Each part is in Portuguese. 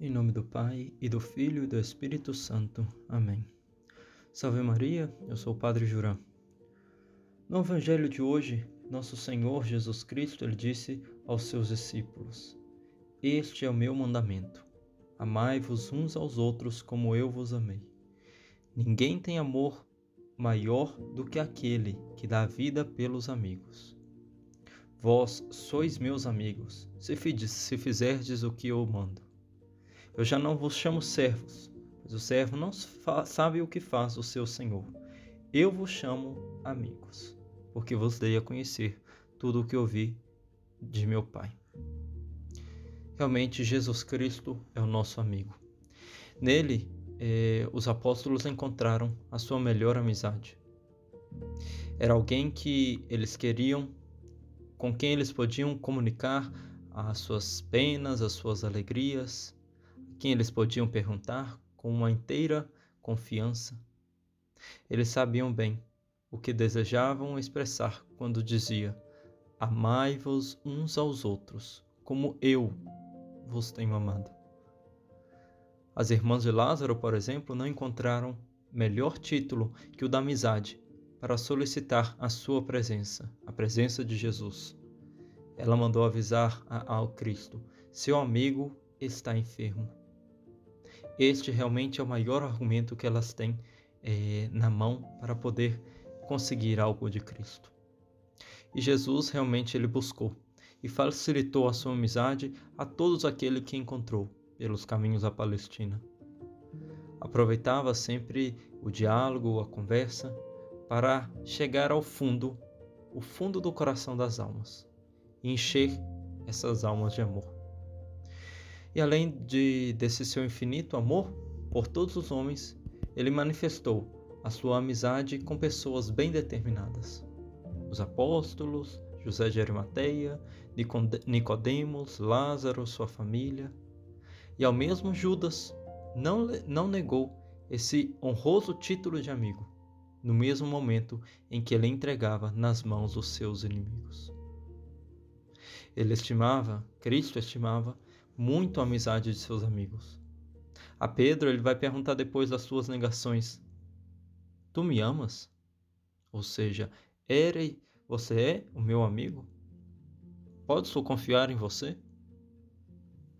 Em nome do Pai, e do Filho e do Espírito Santo. Amém. Salve Maria, eu sou o Padre Jurã. No Evangelho de hoje, nosso Senhor Jesus Cristo ele disse aos seus discípulos: Este é o meu mandamento: amai-vos uns aos outros como eu vos amei. Ninguém tem amor maior do que aquele que dá vida pelos amigos. Vós sois meus amigos, se fizerdes o que eu mando. Eu já não vos chamo servos, pois o servo não sabe o que faz o seu senhor. Eu vos chamo amigos, porque vos dei a conhecer tudo o que ouvi de meu Pai. Realmente, Jesus Cristo é o nosso amigo. Nele, eh, os apóstolos encontraram a sua melhor amizade. Era alguém que eles queriam com quem eles podiam comunicar as suas penas, as suas alegrias, quem eles podiam perguntar com uma inteira confiança. Eles sabiam bem o que desejavam expressar quando dizia: Amai-vos uns aos outros, como eu vos tenho amado. As irmãs de Lázaro, por exemplo, não encontraram melhor título que o da amizade para solicitar a sua presença, a presença de Jesus. Ela mandou avisar ao Cristo: seu amigo está enfermo. Este realmente é o maior argumento que elas têm é, na mão para poder conseguir algo de Cristo. E Jesus realmente ele buscou e facilitou a sua amizade a todos aqueles que encontrou pelos caminhos da Palestina. Aproveitava sempre o diálogo, a conversa, para chegar ao fundo, o fundo do coração das almas, e encher essas almas de amor. E além de, desse seu infinito amor por todos os homens, ele manifestou a sua amizade com pessoas bem determinadas. Os apóstolos, José de Arimateia, Nicodemos, Lázaro, sua família, e ao mesmo Judas não, não negou esse honroso título de amigo no mesmo momento em que ele entregava nas mãos dos seus inimigos. Ele estimava, Cristo estimava, muito a amizade de seus amigos. A Pedro ele vai perguntar depois das suas negações: Tu me amas? Ou seja, era, você é o meu amigo? Posso confiar em você?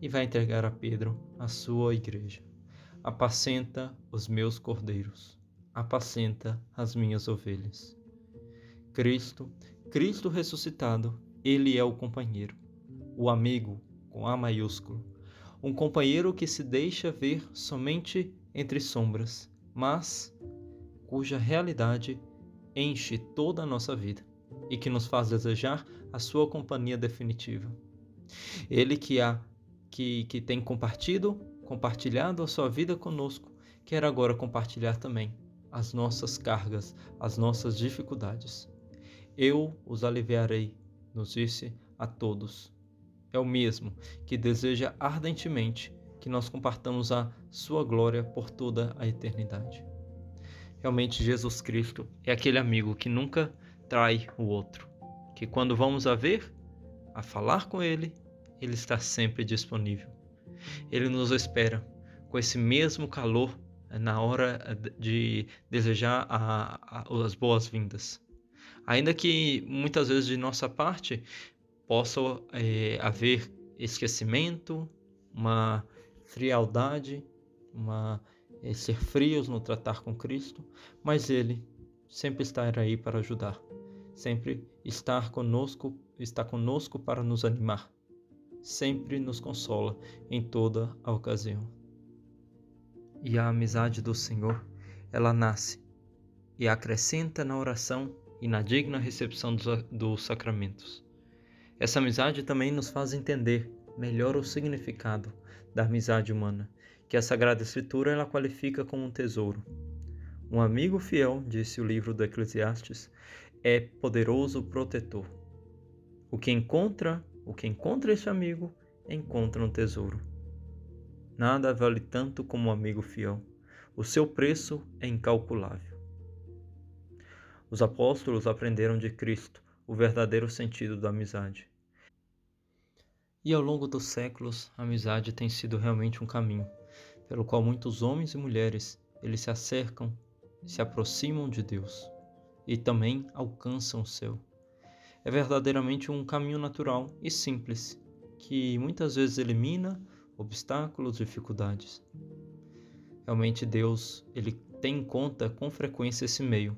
E vai entregar a Pedro a sua igreja. Apacenta os meus cordeiros apacenta as minhas ovelhas. Cristo, Cristo ressuscitado, ele é o companheiro, o amigo com A maiúsculo, um companheiro que se deixa ver somente entre sombras, mas cuja realidade enche toda a nossa vida e que nos faz desejar a sua companhia definitiva. Ele que há que, que tem compartido, compartilhado a sua vida conosco, quer agora compartilhar também as nossas cargas, as nossas dificuldades. Eu os aliviarei, nos disse a todos. É o mesmo que deseja ardentemente que nós compartamos a sua glória por toda a eternidade. Realmente, Jesus Cristo é aquele amigo que nunca trai o outro, que quando vamos a ver, a falar com ele, ele está sempre disponível. Ele nos espera com esse mesmo calor na hora de desejar a, a, as boas-vindas. Ainda que muitas vezes de nossa parte possa é, haver esquecimento, uma frialdade, uma é, ser frios no tratar com Cristo, mas Ele sempre estará aí para ajudar, sempre estar conosco, está conosco para nos animar, sempre nos consola em toda a ocasião e a amizade do Senhor, ela nasce e acrescenta na oração e na digna recepção dos sacramentos. Essa amizade também nos faz entender melhor o significado da amizade humana, que a Sagrada Escritura ela qualifica como um tesouro. Um amigo fiel, disse o livro do Eclesiastes, é poderoso protetor. O que encontra, o que encontra esse amigo, encontra um tesouro. Nada vale tanto como um amigo fiel. O seu preço é incalculável. Os apóstolos aprenderam de Cristo o verdadeiro sentido da amizade. E ao longo dos séculos, a amizade tem sido realmente um caminho pelo qual muitos homens e mulheres eles se acercam, se aproximam de Deus e também alcançam o céu. É verdadeiramente um caminho natural e simples que muitas vezes elimina obstáculos, dificuldades. Realmente Deus, ele tem em conta com frequência esse meio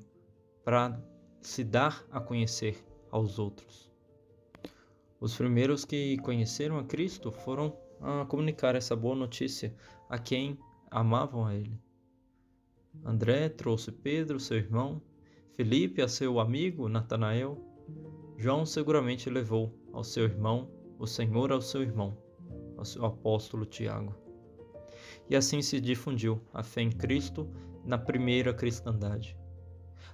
para se dar a conhecer aos outros. Os primeiros que conheceram a Cristo foram a comunicar essa boa notícia a quem amavam a ele. André trouxe Pedro, seu irmão, Felipe a seu amigo Natanael. João seguramente levou ao seu irmão o Senhor ao seu irmão, ao seu apóstolo Tiago. E assim se difundiu a fé em Cristo na primeira cristandade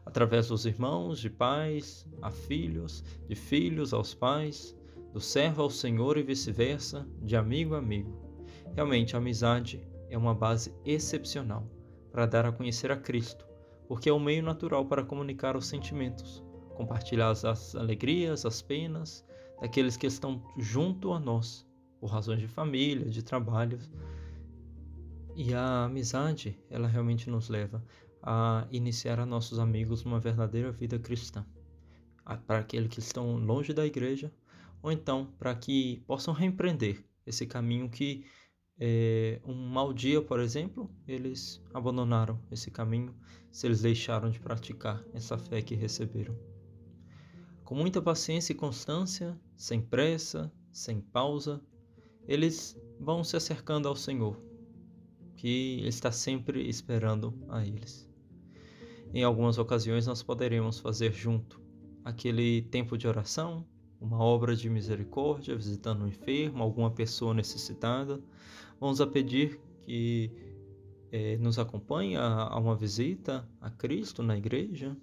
através dos irmãos, de pais a filhos, de filhos aos pais, do servo ao Senhor e vice-versa, de amigo a amigo. Realmente, a amizade é uma base excepcional para dar a conhecer a Cristo, porque é um meio natural para comunicar os sentimentos, compartilhar as alegrias, as penas daqueles que estão junto a nós, por razões de família, de trabalho. E a amizade, ela realmente nos leva a iniciar a nossos amigos uma verdadeira vida cristã. Para aqueles que estão longe da igreja, ou então para que possam reempreender esse caminho que é, um mau dia, por exemplo, eles abandonaram esse caminho se eles deixaram de praticar essa fé que receberam. Com muita paciência e constância, sem pressa, sem pausa, eles vão se acercando ao Senhor, que está sempre esperando a eles. Em algumas ocasiões, nós poderemos fazer junto aquele tempo de oração, uma obra de misericórdia, visitando um enfermo, alguma pessoa necessitada. Vamos a pedir que eh, nos acompanhe a, a uma visita a Cristo na igreja.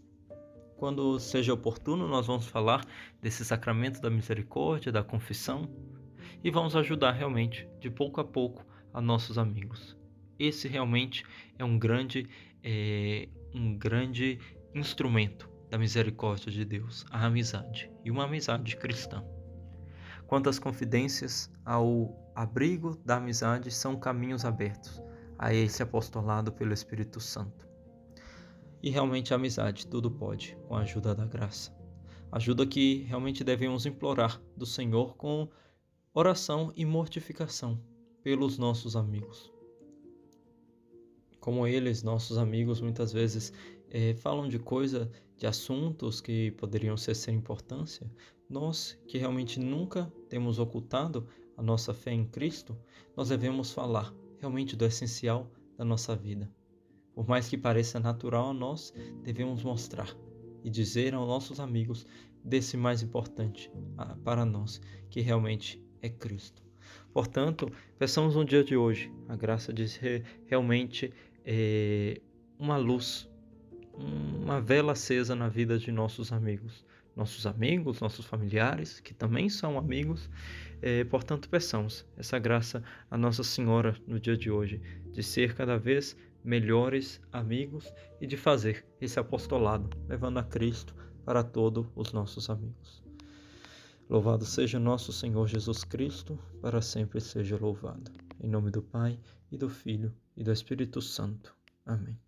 Quando seja oportuno, nós vamos falar desse sacramento da misericórdia, da confissão, e vamos ajudar realmente, de pouco a pouco, a nossos amigos. Esse realmente é um grande é, um grande instrumento da misericórdia de Deus, a amizade, e uma amizade cristã. Quantas confidências ao abrigo da amizade são caminhos abertos a esse apostolado pelo Espírito Santo. E realmente a amizade tudo pode, com a ajuda da graça. Ajuda que realmente devemos implorar do Senhor com oração e mortificação pelos nossos amigos como eles, nossos amigos, muitas vezes é, falam de coisa, de assuntos que poderiam ser sem importância, nós que realmente nunca temos ocultado a nossa fé em Cristo, nós devemos falar realmente do essencial da nossa vida. Por mais que pareça natural a nós, devemos mostrar e dizer aos nossos amigos desse mais importante para nós, que realmente é Cristo. Portanto, peçamos no dia de hoje a graça de ser realmente é, uma luz, uma vela acesa na vida de nossos amigos. Nossos amigos, nossos familiares, que também são amigos, é, portanto, peçamos essa graça a Nossa Senhora no dia de hoje, de ser cada vez melhores amigos e de fazer esse apostolado, levando a Cristo para todos os nossos amigos. Louvado seja nosso Senhor Jesus Cristo, para sempre seja louvado. Em nome do Pai, e do Filho, e do Espírito Santo. Amém.